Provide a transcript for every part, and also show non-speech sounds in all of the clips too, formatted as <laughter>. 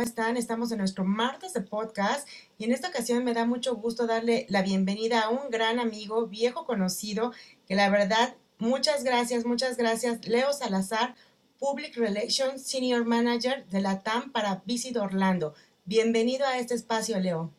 Guido Turístico, ¿cómo están? Estamos en nuestro martes de podcast y en esta ocasión me da mucho gusto darle la bienvenida a un gran amigo, viejo conocido, que la verdad, muchas gracias, muchas gracias, Leo Salazar, Public Relations Senior Manager de la TAM para Visit Orlando. Bienvenido a este espacio, Leo.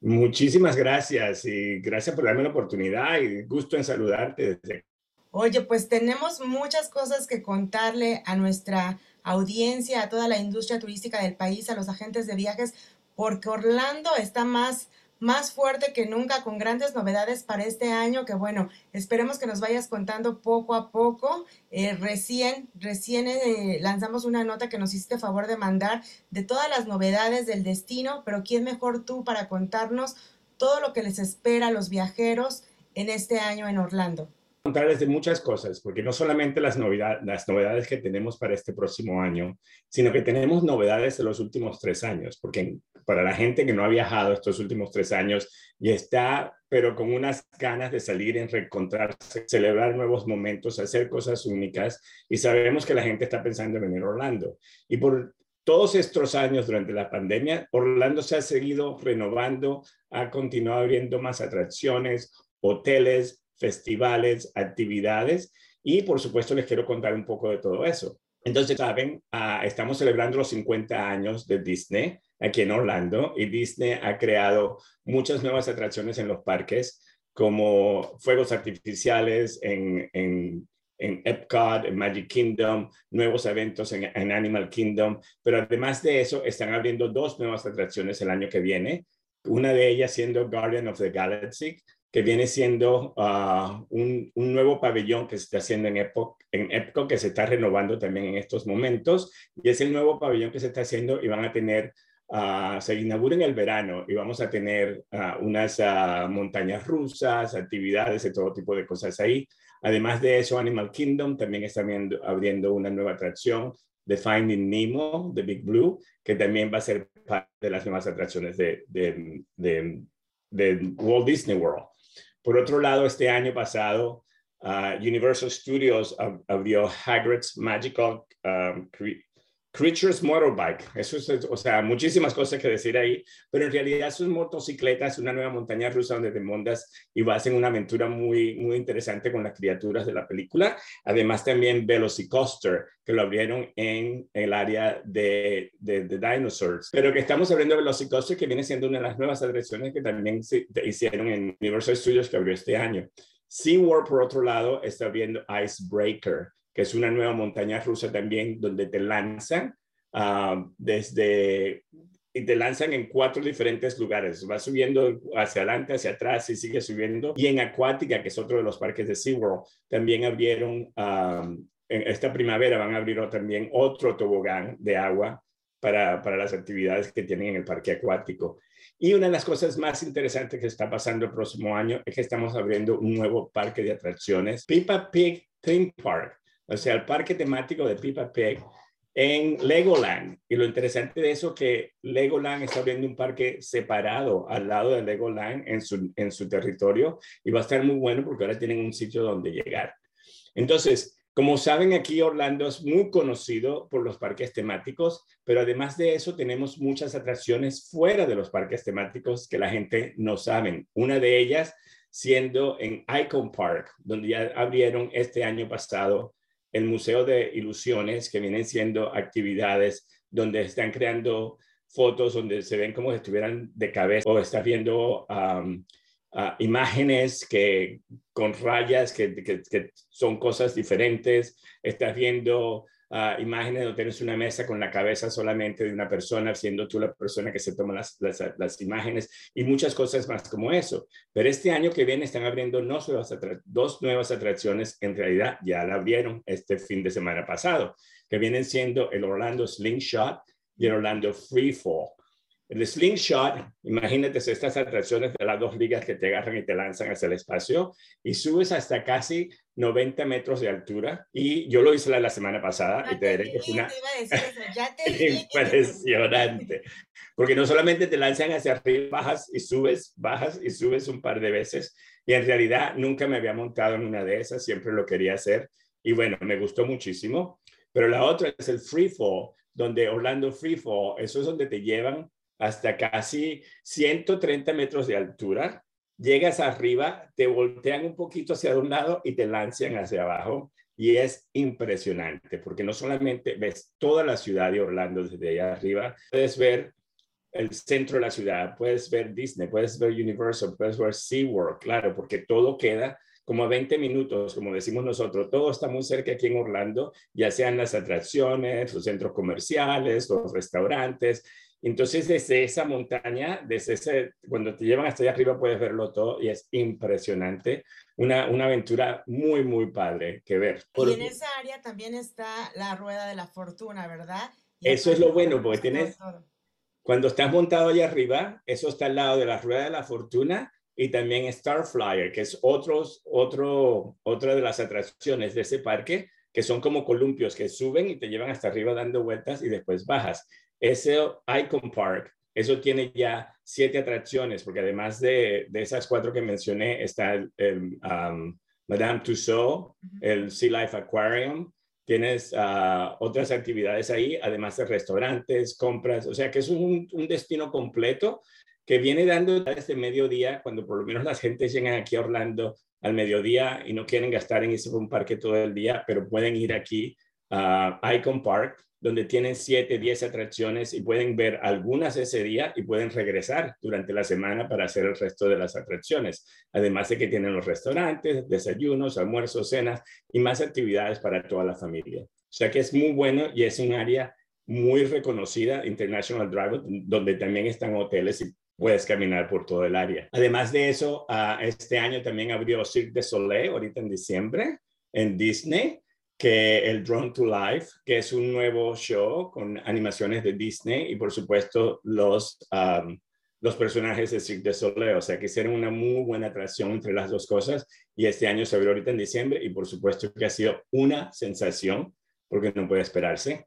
Muchísimas gracias y gracias por darme la oportunidad y gusto en saludarte desde Oye, pues tenemos muchas cosas que contarle a nuestra audiencia, a toda la industria turística del país, a los agentes de viajes, porque Orlando está más, más fuerte que nunca con grandes novedades para este año, que bueno, esperemos que nos vayas contando poco a poco. Eh, recién, recién eh, lanzamos una nota que nos hiciste favor de mandar de todas las novedades del destino, pero ¿quién mejor tú para contarnos todo lo que les espera a los viajeros en este año en Orlando? Contarles de muchas cosas, porque no solamente las, novedades, las novedades que tenemos para este próximo año, sino que tenemos novedades de los últimos tres años, porque para la gente que no ha viajado estos últimos tres años y está, pero con unas ganas de salir, en reencontrarse, celebrar nuevos momentos, hacer cosas únicas, y sabemos que la gente está pensando en venir a Orlando. Y por todos estos años durante la pandemia, Orlando se ha seguido renovando, ha continuado abriendo más atracciones, hoteles, festivales, actividades y por supuesto les quiero contar un poco de todo eso. Entonces, saben, ah, estamos celebrando los 50 años de Disney aquí en Orlando y Disney ha creado muchas nuevas atracciones en los parques como fuegos artificiales en, en, Epcot, en Magic Kingdom, nuevos eventos en, en, Animal Kingdom, pero además de eso están abriendo dos nuevas atracciones el año que viene, una de ellas siendo Guardian of the Galaxy, que viene siendo ah, un, un, nuevo pabellón que se está haciendo en Epcot, en Epcot, que se está renovando también en estos momentos, y es el nuevo pabellón que se está haciendo y van a tener, uh, se inaugura en el verano y vamos a tener uh, unas montañas rusas, actividades de todo tipo de cosas ahí. Además de eso, Animal Kingdom también está abriendo, abriendo una nueva atracción de Finding Nemo, de Big Blue, que también va a ser parte de las nuevas atracciones de, de, de, de Walt Disney World. Por otro lado, este año pasado, uh, Universal Studios abrió Hagrid's Magical um, Creatures Motorbike. Eso es, o sea, muchísimas cosas que decir ahí, pero en realidad es una motocicleta, es una nueva montaña rusa donde te montas y vas en una aventura muy, muy interesante con las criaturas de la película. Además, también Velocicoaster, que lo abrieron en el área de, de, de Dinosaurs. Pero que estamos abriendo Velocicoaster, que viene siendo una de las nuevas atracciones que también se hicieron en Universal Studios que abrió este año. SeaWorld, por otro lado, está abriendo Icebreaker que es una nueva montaña rusa también, donde te lanzan uh, desde y te lanzan en cuatro diferentes lugares. Va subiendo hacia adelante, hacia atrás y sigue subiendo. Y en Acuática, que es otro de los parques de SeaWorld, también abrieron, um, en esta primavera van a abrir también otro tobogán de agua para, para las actividades que tienen en el parque acuático. Y una de las cosas más interesantes que está pasando el próximo año es que estamos abriendo un nuevo parque de atracciones, Peppa Pig Theme Park o sea, el parque temático de Peppa Pig en Legoland. Y lo interesante de eso es que Legoland está abriendo un parque separado al lado de Legoland en su, en su territorio y va a estar muy bueno porque ahora tienen un sitio donde llegar. Entonces, como saben, aquí Orlando es muy conocido por los parques temáticos, pero además de eso tenemos muchas atracciones fuera de los parques temáticos que la gente no sabe. Una de ellas siendo en Icon Park, donde ya abrieron este año pasado el Museo de Ilusiones, que vienen siendo actividades donde están creando fotos donde se ven como si estuvieran de cabeza o estás viendo imágenes que, con rayas que, que, son cosas diferentes, estás viendo uh, imágenes donde tienes una mesa con la cabeza solamente de una persona, siendo tú la persona que se toma las, las, imágenes y muchas cosas más como eso. Pero este año que viene están abriendo no solo dos nuevas atracciones, en realidad ya la abrieron este fin de semana pasado, que vienen siendo el Orlando Slingshot y el Orlando Freefall. El slingshot, imagínate estas atracciones de las dos ligas que te agarran y te lanzan hacia el espacio y subes hasta casi 90 metros de altura. Y yo lo hice la, semana pasada y te diré que es una <laughs> impresionante. Porque no solamente te lanzan hacia arriba, bajas y subes, bajas y subes un par de veces. Y en realidad nunca me había montado en una de esas, siempre lo quería hacer. Y bueno, me gustó muchísimo. Pero la otra es el free fall donde Orlando Freefall, eso es donde te llevan hasta casi 130 metros de altura. Llegas arriba, te voltean un poquito hacia un lado y te lanzan hacia abajo. Y es impresionante porque no solamente ves toda la ciudad de Orlando desde allá arriba, puedes ver el centro de la ciudad, puedes ver Disney, puedes ver Universal, puedes ver SeaWorld, claro, porque todo queda como a 20 minutos, como decimos nosotros, todo está muy cerca aquí en Orlando, ya sean las atracciones, los centros comerciales, los restaurantes. Entonces, desde esa montaña, desde ese, cuando te llevan hasta allá arriba, puedes verlo todo y es impresionante. Una, una aventura muy, muy padre que ver. Y en esa área también está la Rueda de la Fortuna, ¿verdad? eso es lo bueno, porque tienes, cuando estás montado allá arriba, eso está al lado de la Rueda de la Fortuna y también Starflyer, que es otros, otro, otra de las atracciones de ese parque, que son como columpios que suben y te llevan hasta arriba dando vueltas y después bajas. Ese Icon Park, eso tiene ya siete atracciones, porque además de, de esas cuatro que mencioné, está el, um, Madame Tussauds, el Sea Life Aquarium, tienes uh, otras actividades ahí, además de restaurantes, compras, o sea que es un, un destino completo que viene dando desde mediodía, cuando por lo menos las gentes llegan aquí a Orlando al mediodía y no quieren gastar en irse un parque todo el día, pero pueden ir aquí a Icon Park, donde tienen 7, 10 atracciones y pueden ver algunas ese día y pueden regresar durante la semana para hacer el resto de las atracciones. Además de que tienen los restaurantes, desayunos, almuerzos, cenas y más actividades para toda la familia. O sea que es muy bueno y es un área muy reconocida, International Drive, donde también están hoteles y puedes caminar por todo el área. Además de eso, uh, este año también abrió Cirque du Soleil, ahorita en diciembre, en Disney, que el Drone to Life, que es un nuevo show con animaciones de Disney y por supuesto los, um, los personajes de Cirque du Soleil. O sea que hicieron una muy buena atracción entre las dos cosas y este año se abrió ahorita en diciembre y por supuesto que ha sido una sensación porque no puede esperarse.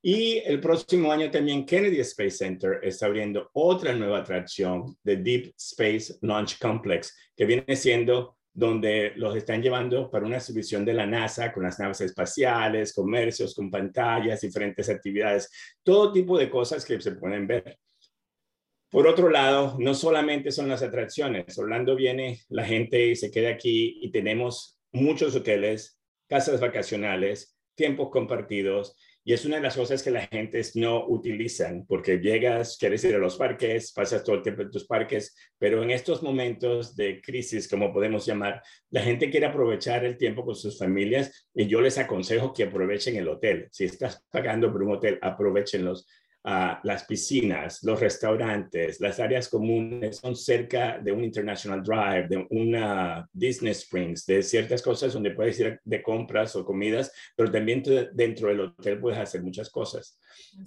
Y el próximo año también Kennedy Space Center está abriendo otra nueva atracción de Deep Space Launch Complex, que viene siendo donde los están llevando para una exhibición de la NASA con las naves espaciales, comercios, con pantallas, diferentes actividades, todo tipo de cosas que se pueden ver. Por otro lado, no solamente son las atracciones, Orlando viene la gente se queda aquí y tenemos muchos hoteles, casas vacacionales, tiempos compartidos y es una de las cosas que la gente no utilizan, porque llegas, quieres ir a los parques, pasas todo el tiempo en tus parques, pero en estos momentos de crisis, como podemos llamar, la gente quiere aprovechar el tiempo con sus familias y yo les aconsejo que aprovechen el hotel. Si estás pagando por un hotel, aprovechenlos las piscinas, los restaurantes, las áreas comunes son cerca de un International Drive, de una Disney Springs, de ciertas cosas donde puedes ir de compras o comidas, pero también dentro del hotel puedes hacer muchas cosas.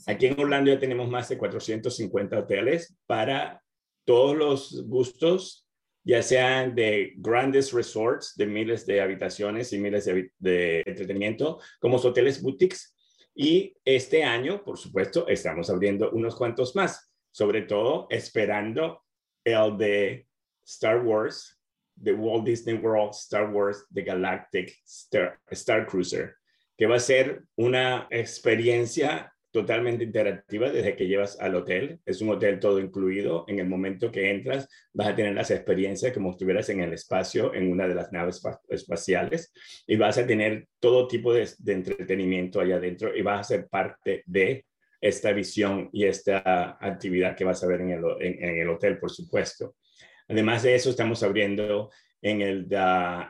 Aquí en Orlando ya tenemos más de 450 hoteles para todos los gustos, ya sean de grandes resorts de miles de habitaciones y miles de, de entretenimiento, como hoteles boutiques y este año, por supuesto, estamos abriendo unos cuantos más, sobre todo esperando el de Star Wars, de Walt Disney World Star Wars The Galactic Star, Star Cruiser, que va a ser una experiencia totalmente interactiva desde que llevas al hotel. Es un hotel todo incluido. En el momento que entras, vas a tener las experiencias como estuvieras en el espacio, en una de las naves espaciales, y vas a tener todo tipo de, entretenimiento allá adentro y vas a ser parte de esta visión y esta actividad que vas a ver en el, en, el hotel, por supuesto. Además de eso, estamos abriendo en el,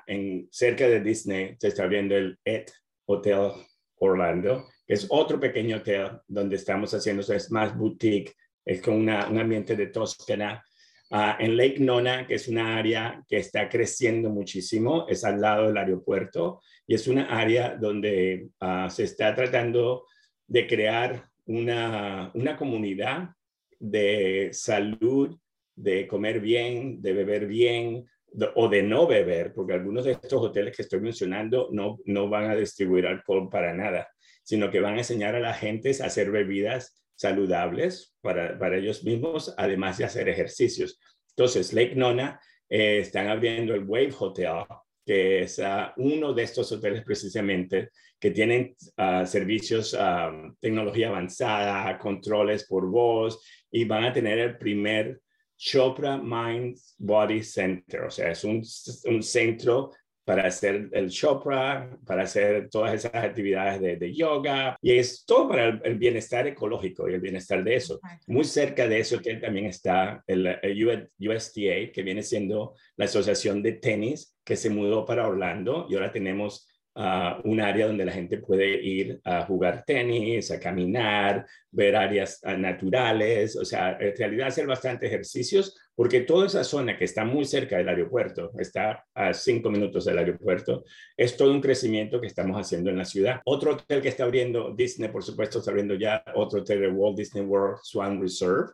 en, cerca de Disney, se está abriendo el ET Hotel Orlando, es otro pequeño hotel donde estamos haciendo, es más boutique, es con un ambiente de Toscana. Ah, en Lake Nona, que es una área que está creciendo muchísimo, es al lado del aeropuerto y es una área donde ah, se está tratando de crear una, una comunidad de salud, de comer bien, de beber bien, o de no beber, porque algunos de estos hoteles que estoy mencionando no, no van a distribuir alcohol para nada sino que van a enseñar a la gente a hacer bebidas saludables para, para ellos mismos, además de hacer ejercicios. Entonces, Lake Nona eh, están abriendo el Wave Hotel, que es ah, uno de estos hoteles precisamente que tienen ah, servicios, uh, tecnología avanzada, controles por voz y van a tener el primer Chopra Mind Body Center, o sea, es un, un centro para hacer el Chopra, para hacer todas esas actividades de, yoga, y es todo para el, bienestar ecológico y el bienestar de eso. Muy cerca de ese hotel también está el, USTA, que viene siendo la asociación de tenis que se mudó para Orlando y ahora tenemos un área donde la gente puede ir a jugar tenis, a caminar, ver áreas ah, naturales, o sea, en realidad hacer bastante ejercicios, porque toda esa zona que está muy cerca del aeropuerto, está a cinco minutos del aeropuerto, es todo un crecimiento que estamos haciendo en la ciudad. Otro hotel que está abriendo, Disney, por supuesto, está abriendo ya otro hotel de Walt Disney World Swan Reserve,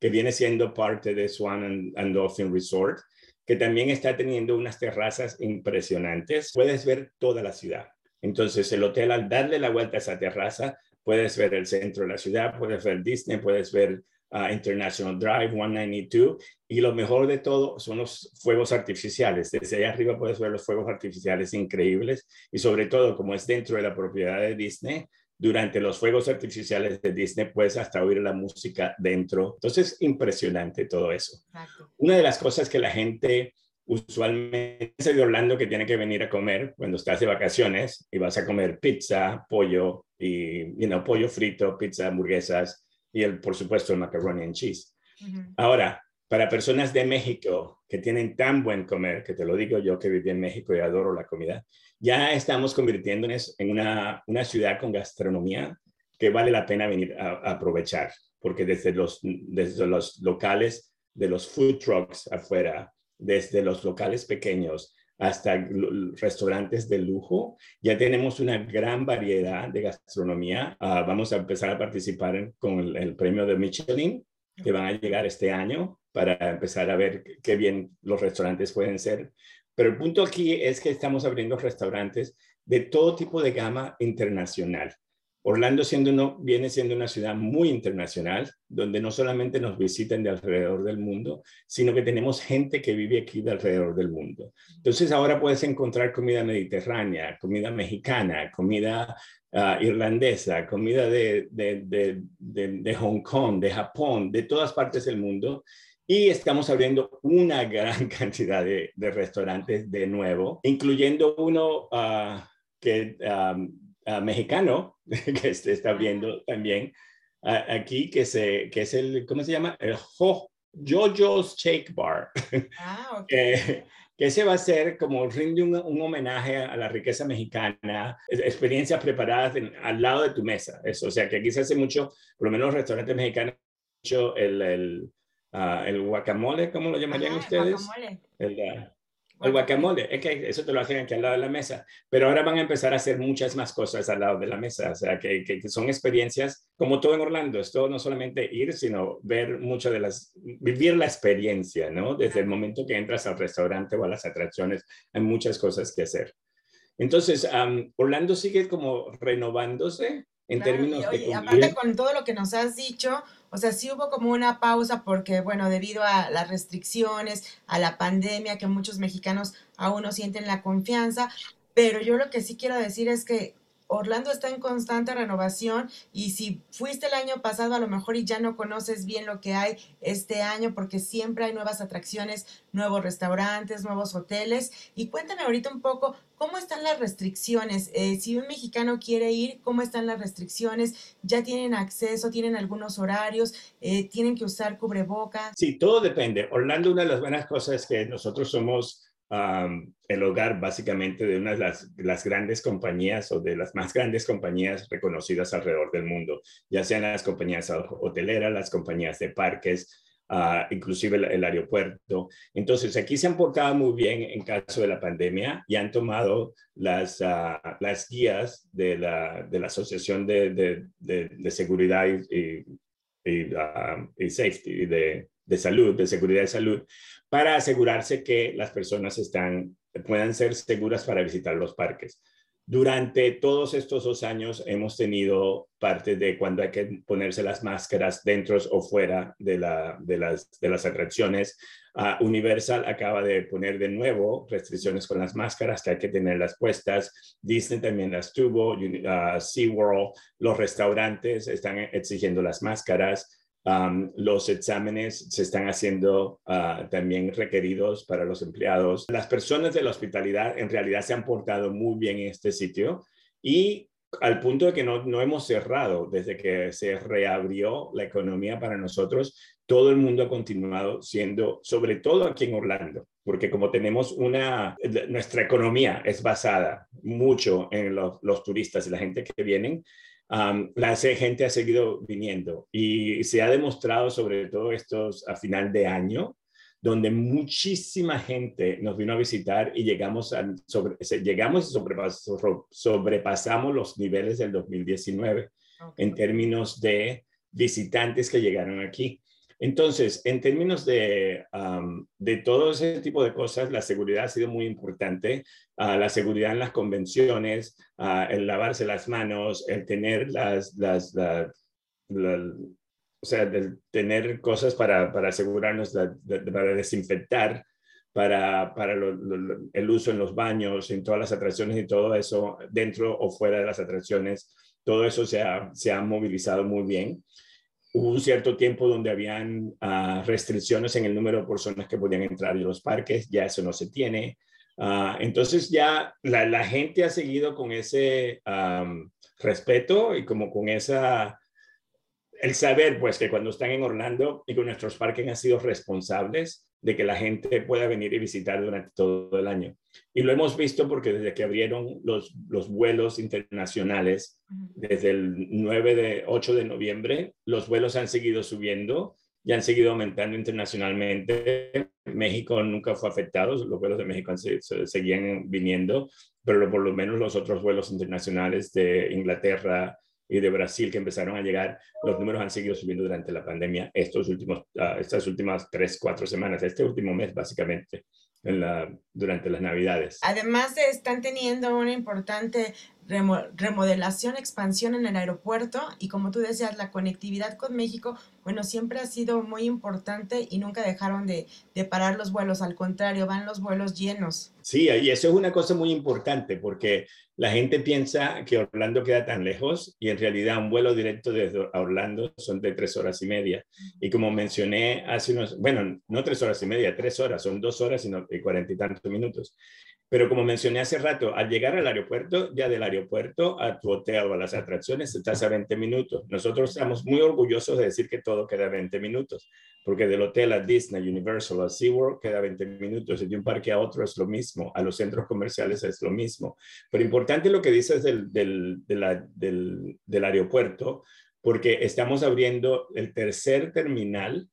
que viene siendo parte de Swan and Dolphin Resort que también está teniendo unas terrazas impresionantes. Puedes ver toda la ciudad. Entonces, el hotel, al darle la vuelta a esa terraza, puedes ver el centro de la ciudad, puedes ver Disney, puedes ver uh, International Drive 192 y lo mejor de todo son los fuegos artificiales. Desde allá arriba puedes ver los fuegos artificiales increíbles y sobre todo como es dentro de la propiedad de Disney, durante los fuegos artificiales de Disney puedes hasta oír la música dentro. Entonces, impresionante todo eso. Una de las cosas que la gente usualmente dice de Orlando que tiene que venir a comer cuando estás de vacaciones y vas a comer pizza, pollo y you know, pollo frito, pizza, hamburguesas y el, por supuesto el macaroni and cheese. Ahora, para personas de México que tienen tan buen comer, que te lo digo yo que viví en México y adoro la comida, ya estamos convirtiéndonos en una, una ciudad con gastronomía que vale la pena venir a, aprovechar, porque desde los, desde los locales, de los food trucks afuera, desde los locales pequeños hasta restaurantes de lujo, ya tenemos una gran variedad de gastronomía. Ah, vamos a empezar a participar con el, el premio de Michelin, que van a llegar este año para empezar a ver qué bien los restaurantes pueden ser. Pero el punto aquí es que estamos abriendo restaurantes de todo tipo de gama internacional. Orlando siendo uno, viene siendo una ciudad muy internacional, donde no solamente nos visitan de alrededor del mundo, sino que tenemos gente que vive aquí de alrededor del mundo. Entonces ahora puedes encontrar comida mediterránea, comida mexicana, comida ah, irlandesa, comida de, de, de Hong Kong, de Japón, de todas partes del mundo. Y estamos abriendo una <laughs> gran cantidad de, restaurantes de nuevo, incluyendo uno uh, que, uh, mexicano <laughs> que se está abriendo también aquí, que, se, que es el, ¿cómo se llama? El Jojo's Shake Bar. <laughs> Ah, okay. que ese va a ser como rinde un, un, homenaje a la riqueza mexicana, experiencias preparadas al lado de tu mesa. Eso, o sea, que aquí se hace mucho, por lo menos los restaurantes mexicanos, el, el Ah, el guacamole, ¿cómo lo llamarían ustedes? Guacamole. El, ah, el guacamole, es que eso te lo hacen aquí al lado de la mesa, pero ahora van a empezar a hacer muchas más cosas al lado de la mesa, o sea, que, que, son experiencias como todo en Orlando, esto no solamente ir, sino ver muchas de las, vivir la experiencia, ¿no? Desde el momento que entras al restaurante o a las atracciones, hay muchas cosas que hacer. Entonces, Orlando sigue como renovándose en términos de... Y aparte con todo lo que nos has dicho, o sea, sí hubo como una pausa porque, bueno, debido a las restricciones, a la pandemia, que muchos mexicanos aún no sienten la confianza, pero yo lo que sí quiero decir es que Orlando está en constante renovación y si fuiste el año pasado a lo mejor y ya no conoces bien lo que hay este año porque siempre hay nuevas atracciones, nuevos restaurantes, nuevos hoteles. Y cuéntame ahorita un poco cómo están las restricciones. Eh, si un mexicano quiere ir, ¿cómo están las restricciones? ¿Ya tienen acceso? ¿Tienen algunos horarios? Eh, ¿Tienen que usar cubrebocas? Sí, todo depende. Orlando, una de las buenas cosas es que nosotros somos el hogar básicamente de una de las, grandes compañías o de las más grandes compañías reconocidas alrededor del mundo, ya sean las compañías hoteleras, las compañías de parques, uh, inclusive el, aeropuerto. Entonces, aquí se han portado muy bien en caso de la pandemia y han tomado las, uh, las guías de la, de la Asociación de, de, de, Seguridad y, y, y Safety, de, de salud, de seguridad de salud, para asegurarse que las personas están, puedan ser seguras para visitar los parques. Durante todos estos dos años hemos tenido parte de cuando hay que ponerse las máscaras dentro o fuera de, la, de, las, atracciones. Uh, Universal acaba de poner de nuevo restricciones con las máscaras que hay que tenerlas puestas. Disney también las tuvo, uh, SeaWorld, los restaurantes están exigiendo las máscaras. Los exámenes se están haciendo uh, también requeridos para los empleados. Las personas de la hospitalidad en realidad se han portado muy bien en este sitio y al punto de que no, no hemos cerrado desde que se reabrió la economía para nosotros, todo el mundo ha continuado siendo, sobre todo aquí en Orlando, porque como tenemos una, nuestra economía es basada mucho en los, los turistas y la gente que vienen, la gente ha seguido viniendo y se ha demostrado sobre todo estos a final de año, donde muchísima gente nos vino a visitar y llegamos, a, sobre, llegamos y sobrepasamos los niveles del 2019 en términos de visitantes que llegaron aquí. Entonces, en términos de, todo ese tipo de cosas, la seguridad ha sido muy importante. Ah, la seguridad en las convenciones, uh, el lavarse las manos, el tener las, las sea, el tener cosas para, asegurarnos, de, para desinfectar, para, para el uso en los baños, en todas las atracciones y todo eso, dentro o fuera de las atracciones, todo eso se ha movilizado muy bien hubo un cierto tiempo donde habían uh, restricciones en el número de personas que podían entrar en los parques, ya eso no se tiene. Uh, entonces ya la, la, gente ha seguido con ese um, respeto y como con esa, el saber pues que cuando están en Orlando y con nuestros parques han sido responsables de que la gente pueda venir y visitar durante todo el año. Y lo hemos visto porque desde que abrieron los, los vuelos internacionales, desde el 9 de 8 de noviembre, los vuelos han seguido subiendo y han seguido aumentando internacionalmente. México nunca fue afectado, los vuelos de México se, seguían viniendo, pero por lo menos los otros vuelos internacionales de Inglaterra, y de Brasil que empezaron a llegar, los números han seguido subiendo durante la pandemia estos últimos, uh, estas últimas tres, cuatro semanas, este último mes básicamente, en la, durante las navidades. Además de están teniendo una importante remodelación, expansión en el aeropuerto y como tú decías, la conectividad con México, bueno, siempre ha sido muy importante y nunca dejaron de, de parar los vuelos, al contrario, van los vuelos llenos. Sí, y eso es una cosa muy importante porque la gente piensa que Orlando queda tan lejos y en realidad un vuelo directo desde Orlando son de tres horas y media. Y como mencioné hace unos, bueno, no tres horas y media, tres horas, son dos horas y cuarenta y tantos minutos. Pero como mencioné hace rato, al llegar al aeropuerto, ya del aeropuerto a tu hotel o a las atracciones, estás a 20 minutos. Nosotros estamos muy orgullosos de decir que todo queda a 20 minutos, porque del hotel a Disney, Universal, a SeaWorld queda 20 minutos y de un parque a otro es lo mismo, a los centros comerciales es lo mismo. Pero importante lo que dices del, del, del, del aeropuerto, porque estamos abriendo el tercer terminal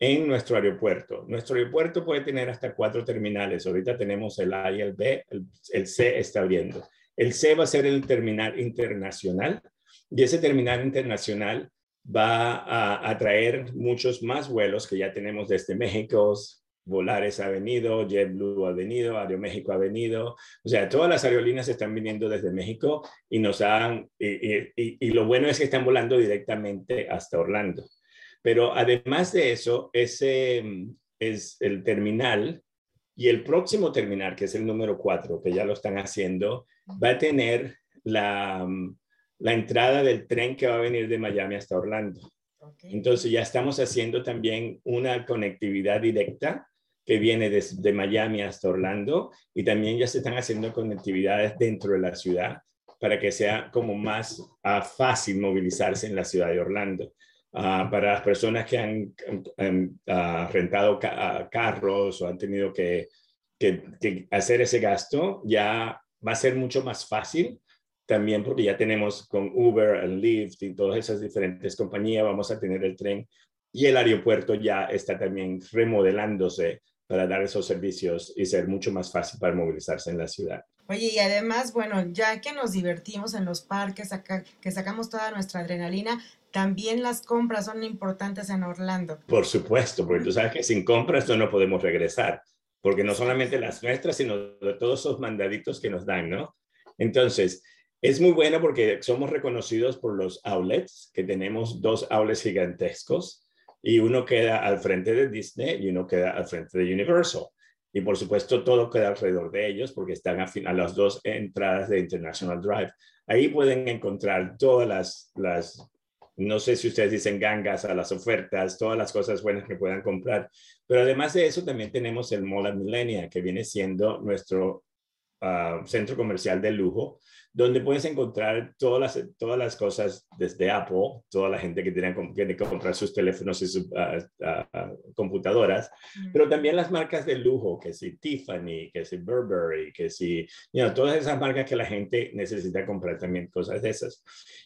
en nuestro aeropuerto. Nuestro aeropuerto puede tener hasta cuatro terminales. Ahorita tenemos el A y el B, el, C está abriendo. El C va a ser el terminal internacional y ese terminal internacional va a atraer muchos más vuelos que ya tenemos desde México, Volares ha venido, JetBlue ha venido, Aeroméxico ha venido, o sea, todas las aerolíneas están viniendo desde México y nos han, y lo bueno es que están volando directamente hasta Orlando. Pero además de eso, ese mm, es el terminal y el próximo terminal, que es el número 4, que ya lo están haciendo, va a tener la, mm, la entrada del tren que va a venir de Miami hasta Orlando. Entonces ya estamos haciendo también una conectividad directa que viene desde Miami hasta Orlando y también ya se están haciendo conectividades dentro de la ciudad para que sea como más uh, fácil movilizarse en la ciudad de Orlando. Ah, para las personas que han, ah, rentado carros o han tenido que, hacer ese gasto, ya va a ser mucho más fácil también porque ya tenemos con Uber, Lyft y todas esas diferentes compañías, vamos a tener el tren y el aeropuerto ya está también remodelándose para dar esos servicios y ser mucho más fácil para movilizarse en la ciudad. Oye, y además, bueno, ya que nos divertimos en los parques, acá, que sacamos toda nuestra adrenalina, también las compras son importantes en Orlando. Por supuesto, porque tú sabes que sin compras no podemos regresar, porque no solamente las nuestras, sino todos esos mandaditos que nos dan, ¿no? Entonces, es muy bueno porque somos reconocidos por los outlets, que tenemos dos outlets gigantescos y uno queda al frente de Disney y uno queda al frente de Universal. Y por supuesto, todo queda alrededor de ellos porque están a, a las dos entradas de International Drive. Ahí pueden encontrar todas las, las, no sé si ustedes dicen gangas a las ofertas, todas las cosas buenas que puedan comprar. Pero además de eso, también tenemos el Mall Millenia, que viene siendo nuestro ah, centro comercial de lujo, donde puedes encontrar todas las, todas las cosas desde Apple, toda la gente que tiene, que comprar sus teléfonos y sus ah, ah, computadoras, pero también las marcas de lujo, que si Tiffany, que si Burberry, que si, you todas esas marcas que la gente necesita comprar también cosas de esas.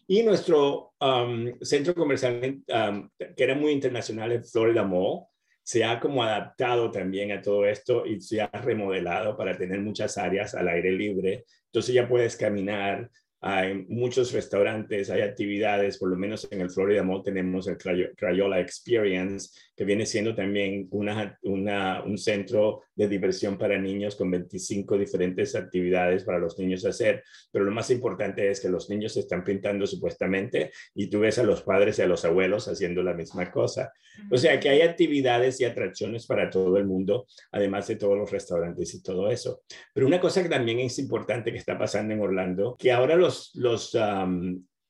Y nuestro um, centro comercial, um, que era muy internacional, el Florida Mall, se ha como adaptado también a todo esto y se ha remodelado para tener muchas áreas al aire libre. Entonces ya puedes caminar, hay muchos restaurantes, hay actividades, por lo menos en el Florida Mall tenemos el Crayola Experience, que viene siendo también una, una, un centro de diversión para niños con 25 diferentes actividades para los niños hacer. Pero lo más importante es que los niños están pintando supuestamente y tú ves a los padres y a los abuelos haciendo la misma cosa. O sea que hay actividades y atracciones para todo el mundo, además de todos los restaurantes y todo eso. Pero una cosa que también es importante que está pasando en Orlando, que ahora los, los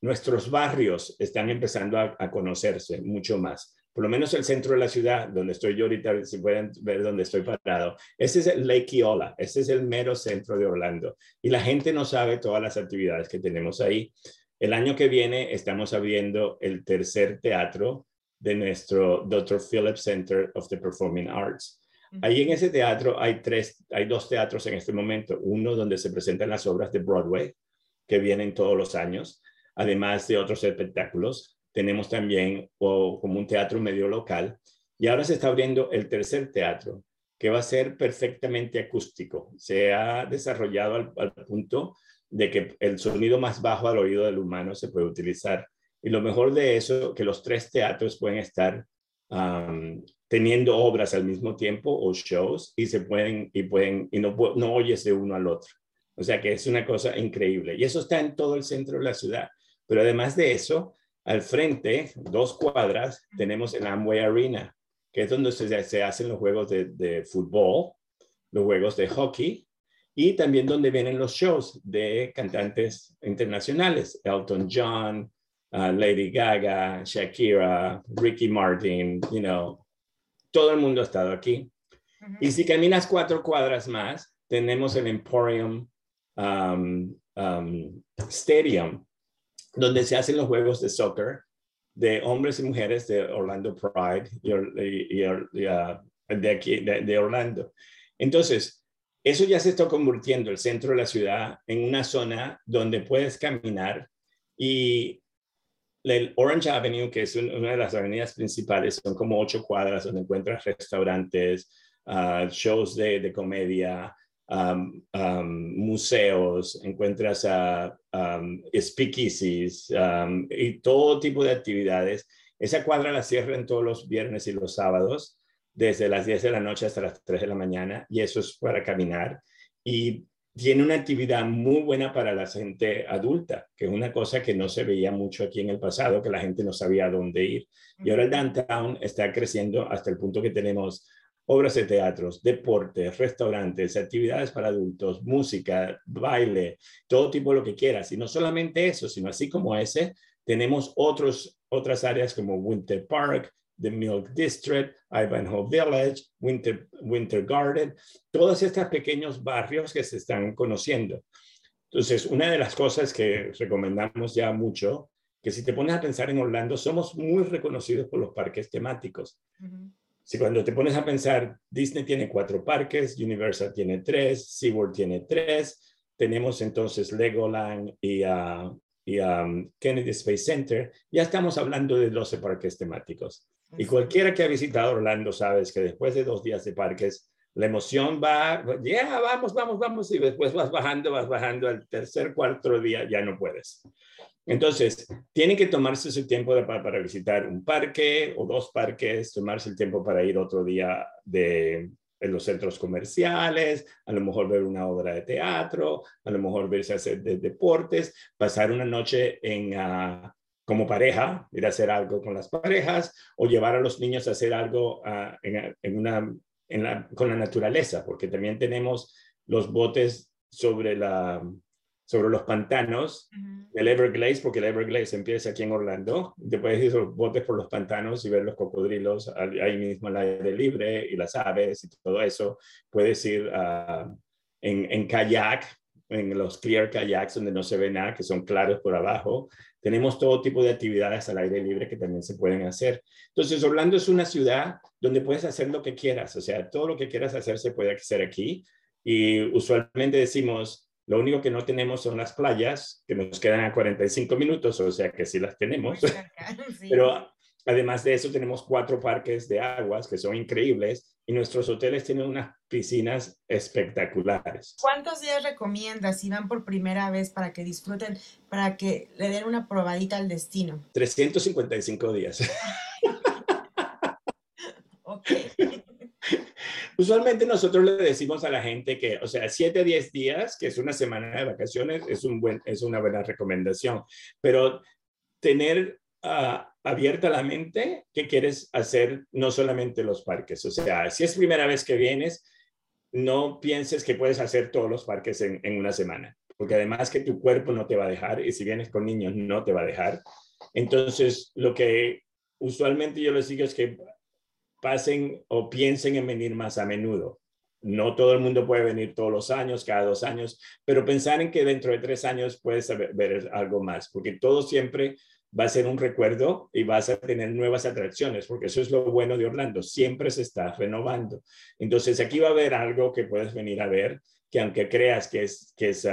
nuestros barrios están empezando a, a conocerse mucho más por lo menos el centro de la ciudad, donde estoy yo ahorita, si pueden ver dónde estoy parado, ese es el Lake Eola, ese es el mero centro de Orlando. Y la gente no sabe todas las actividades que tenemos ahí. El año que viene estamos abriendo el tercer teatro de nuestro Dr. Phillips Center of the Performing Arts. Ahí en ese teatro hay tres, hay dos teatros en este momento. Uno donde se presentan las obras de Broadway, que vienen todos los años, además de otros espectáculos tenemos también como un teatro medio local y ahora se está abriendo el tercer teatro que va a ser perfectamente acústico. Se ha desarrollado al, punto de que el sonido más bajo al oído del humano se puede utilizar. Y lo mejor de eso, que los tres teatros pueden estar teniendo obras al mismo tiempo o shows y se pueden y pueden y no, no oyes de uno al otro. O sea que es una cosa increíble. Y eso está en todo el centro de la ciudad. Pero además de eso, al frente, dos cuadras, tenemos el Amway Arena, que es donde se, hacen los juegos de, fútbol, los juegos de hockey y también donde vienen los shows de cantantes internacionales, Elton John, uh, Lady Gaga, Shakira, Ricky Martin, you know, todo el mundo ha estado aquí. Y si caminas cuatro cuadras más, tenemos el Emporium um, um, Stadium, donde se hacen los juegos de soccer de hombres y mujeres de Orlando Pride y, ah, de aquí, de, Orlando. Entonces, eso ya se está convirtiendo el centro de la ciudad en una zona donde puedes caminar y el Orange Avenue, que es una de las avenidas principales, son como ocho cuadras donde encuentras restaurantes, ah, shows de, de comedia, museos, encuentras a um, speakeasies y todo tipo de actividades. Esa cuadra la cierran todos los viernes y los sábados, desde las 10 de la noche hasta las 3 de la mañana, y eso es para caminar. Y tiene una actividad muy buena para la gente adulta, que es una cosa que no se veía mucho aquí en el pasado, que la gente no sabía dónde ir. Y ahora el downtown está creciendo hasta el punto que tenemos obras de teatros, deportes, restaurantes, actividades para adultos, música, baile, todo tipo de lo que quieras. Y no solamente eso, sino así como ese, tenemos otros, otras áreas como Winter Park, The Milk District, Ivanhoe Village, Winter, Winter Garden, todos estos pequeños barrios que se están conociendo. Entonces, una de las cosas que recomendamos ya mucho, que si te pones a pensar en Orlando, somos muy reconocidos por los parques temáticos. Si cuando te pones a pensar, Disney tiene cuatro parques, Universal tiene tres, SeaWorld tiene tres, tenemos entonces Legoland y, uh, y um, Kennedy Space Center, ya estamos hablando de 12 parques temáticos. Y cualquiera que ha visitado Orlando sabes que después de dos días de parques, la emoción va, ya, vamos, vamos, vamos, y después vas bajando, vas bajando, al tercer, cuarto día ya no puedes. Entonces, tienen que tomarse su tiempo para, visitar un parque o dos parques, tomarse el tiempo para ir otro día de, en los centros comerciales, a lo mejor ver una obra de teatro, a lo mejor verse hacer de deportes, pasar una noche en, ah, como pareja, ir a hacer algo con las parejas o llevar a los niños a hacer algo ah, en, una, con la naturaleza, porque también tenemos los botes sobre, la, sobre los pantanos del Everglades, porque el Everglades empieza aquí en Orlando. Te puedes ir los botes por los pantanos y ver los cocodrilos ahí mismo al aire libre y las aves y todo eso. Puedes ir en, en kayak, en los clear kayaks donde no se ve nada, que son claros por abajo. Tenemos todo tipo de actividades al aire libre que también se pueden hacer. Entonces, Orlando es una ciudad donde puedes hacer lo que quieras, o sea, todo lo que quieras hacer se puede hacer aquí. Y usualmente decimos, lo único que no tenemos son las playas, que nos quedan a 45 minutos, o sea que sí las tenemos. <laughs> Pero además de eso, tenemos cuatro parques de aguas que son increíbles y nuestros hoteles tienen unas piscinas espectaculares. ¿Cuántos días recomiendas si van por primera vez para que disfruten, para que le den una probadita al destino? 355 días. ok. <laughs> Usualmente nosotros le decimos a la gente que, o sea, 7 a 10 días, que es una semana de vacaciones, es, un buen, es una buena recomendación, pero tener abierta la mente que quieres hacer no solamente los parques. O sea, si es primera vez que vienes, no pienses que puedes hacer todos los parques en, en una semana, porque además que tu cuerpo no te va a dejar y si vienes con niños no te va a dejar. Entonces, lo que usualmente yo les digo es que pasen o piensen en venir más a menudo. No todo el mundo puede venir todos los años, cada dos años, pero pensar en que dentro de tres años puedes ver algo más, porque todo siempre va a ser un recuerdo y vas a tener nuevas atracciones, porque eso es lo bueno de Orlando, siempre se está renovando. Entonces aquí va a haber algo que puedes venir a ver, que aunque creas que es, que es,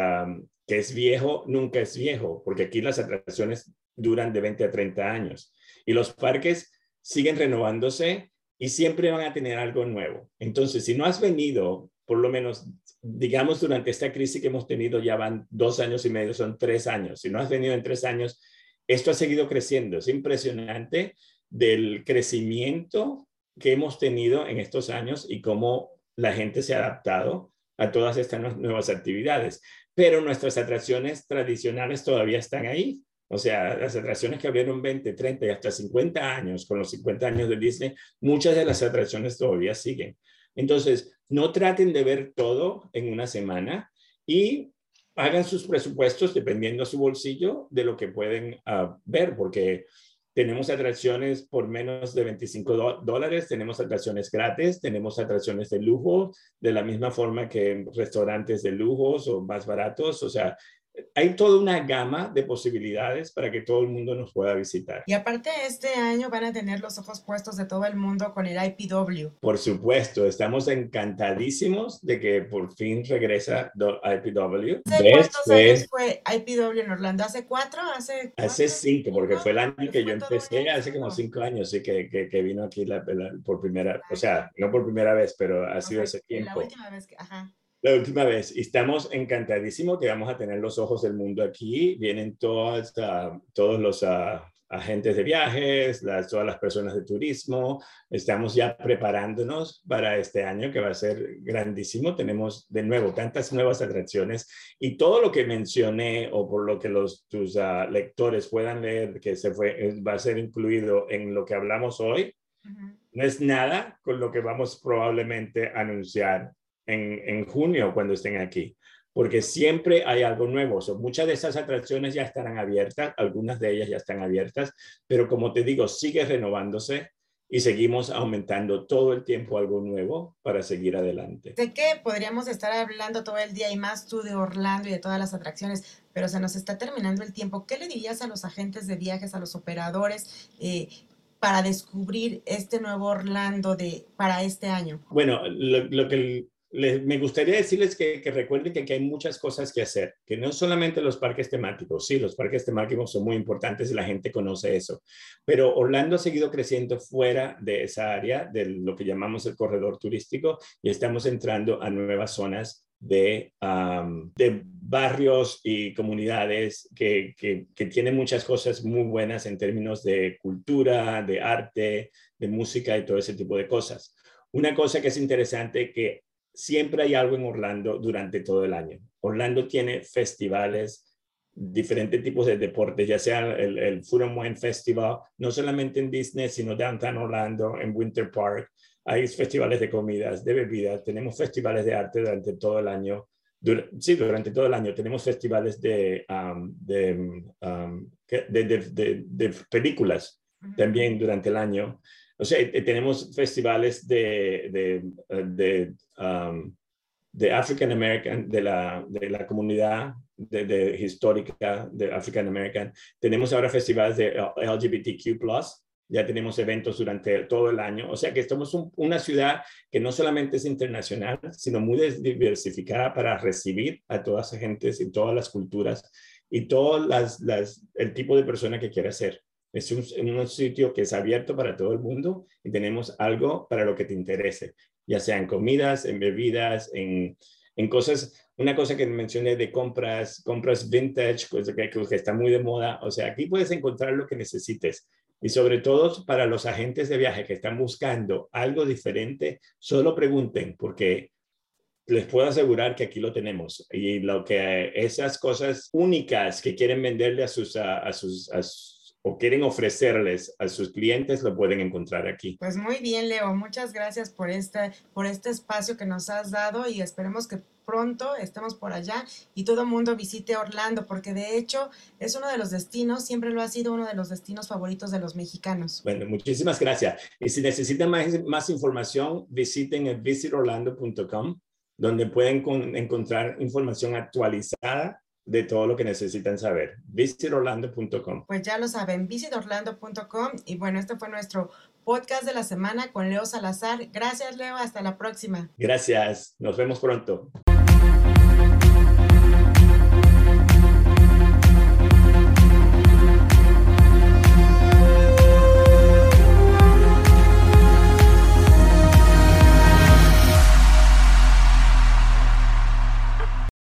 que es viejo, nunca es viejo, porque aquí las atracciones duran de 20 a 30 años y los parques siguen renovándose y siempre van a tener algo nuevo. Entonces, si no has venido, por lo menos, digamos, durante esta crisis que hemos tenido, ya van dos años y medio, son tres años. Si no has venido en tres años, esto ha seguido creciendo. Es impresionante del crecimiento que hemos tenido en estos años y cómo la gente se ha adaptado a todas estas nuevas actividades. Pero nuestras atracciones tradicionales todavía están ahí. O sea, las atracciones que abrieron 20, 30 y hasta 50 años, con los 50 años de Disney, muchas de las atracciones todavía siguen. Entonces, no traten de ver todo en una semana y hagan sus presupuestos dependiendo de su bolsillo de lo que pueden ah, ver, porque tenemos atracciones por menos de 25 dólares, tenemos atracciones gratis, tenemos atracciones de lujo, de la misma forma que restaurantes de lujos o más baratos. O sea, hay toda una gama de posibilidades para que todo el mundo nos pueda visitar. Y aparte este año van a tener los ojos puestos de todo el mundo con el IPW. Por supuesto, estamos encantadísimos de que por fin regresa IPW. ¿Hace cuántos años fue IPW en Orlando? ¿Hace cuatro? ¿Hace, hace cinco, porque fue el año que yo empecé, hace como cinco años, sí, que, que, vino aquí la, por primera, o sea, no por primera vez, pero ha sido ese tiempo. La última vez que, ajá la última vez. Estamos encantadísimos que vamos a tener los ojos del mundo aquí. Vienen todas, uh, todos los uh, agentes de viajes, las, todas las personas de turismo. Estamos ya preparándonos para este año que va a ser grandísimo. Tenemos de nuevo tantas nuevas atracciones y todo lo que mencioné o por lo que los, tus uh, lectores puedan leer que se fue, va a ser incluido en lo que hablamos hoy. No es nada con lo que vamos probablemente a anunciar en, junio cuando estén aquí, porque siempre hay algo nuevo. muchas de esas atracciones ya estarán abiertas, algunas de ellas ya están abiertas, pero como te digo, sigue renovándose y seguimos aumentando todo el tiempo algo nuevo para seguir adelante. De qué podríamos estar hablando todo el día y más tú de Orlando y de todas las atracciones, pero se nos está terminando el tiempo. ¿Qué le dirías a los agentes de viajes, a los operadores? Eh, para descubrir este nuevo Orlando de, para este año? Bueno, lo, lo que me gustaría decirles que, recuerden que, hay muchas cosas que hacer, que no solamente los parques temáticos, sí, los parques temáticos son muy importantes y la gente conoce eso, pero Orlando ha seguido creciendo fuera de esa área, de lo que llamamos el corredor turístico, y estamos entrando a nuevas zonas de, de barrios y comunidades que, que, que tienen muchas cosas muy buenas en términos de cultura, de arte, de música y todo ese tipo de cosas. Una cosa que es interesante que siempre hay algo en Orlando durante todo el año. Orlando tiene festivales, diferentes tipos de deportes, ya sea el, el Food and Wine Festival, no solamente en Disney, sino Downtown Orlando, en Winter Park. Hay festivales de comidas, de bebidas, tenemos festivales de arte durante todo el año. sí, durante todo el año tenemos festivales de, um, um, de, de, de, películas también durante el año. O sea, eh, tenemos festivales de, de, um, de African American, de la, de la comunidad de, histórica de African American. Tenemos ahora festivales de LGBTQ+, ya tenemos eventos durante todo el año. O sea que estamos una ciudad que no solamente es internacional, sino muy diversificada para recibir a todas las gentes y todas las culturas y todo las, las, el tipo de persona que quiera ser. Es un, un, sitio que es abierto para todo el mundo y tenemos algo para lo que te interese, ya sea en comidas, en bebidas, en, en cosas, una cosa que mencioné de compras, compras vintage, cosa que, que está muy de moda. O sea, aquí puedes encontrar lo que necesites. Y sobre todo para los agentes de viaje que están buscando algo diferente, solo pregunten, porque les puedo asegurar que aquí lo tenemos. Y lo que esas cosas únicas que quieren venderle a, sus, a sus o quieren ofrecerles a sus clientes, lo pueden encontrar aquí. Pues muy bien, Leo. Muchas gracias por este, por este espacio que nos has dado y esperemos que pronto estemos por allá y todo el mundo visite Orlando, porque de hecho es uno de los destinos, siempre lo ha sido uno de los destinos favoritos de los mexicanos. Bueno, muchísimas gracias. Y si necesitan más, más información, visiten el visitorlando.com, donde pueden encontrar información actualizada de todo lo que necesitan saber. visitorlando.com. Pues ya lo saben, visitorlando.com. Y bueno, este fue nuestro podcast de la semana con Leo Salazar. Gracias, Leo. Hasta la próxima. Gracias. Nos vemos pronto.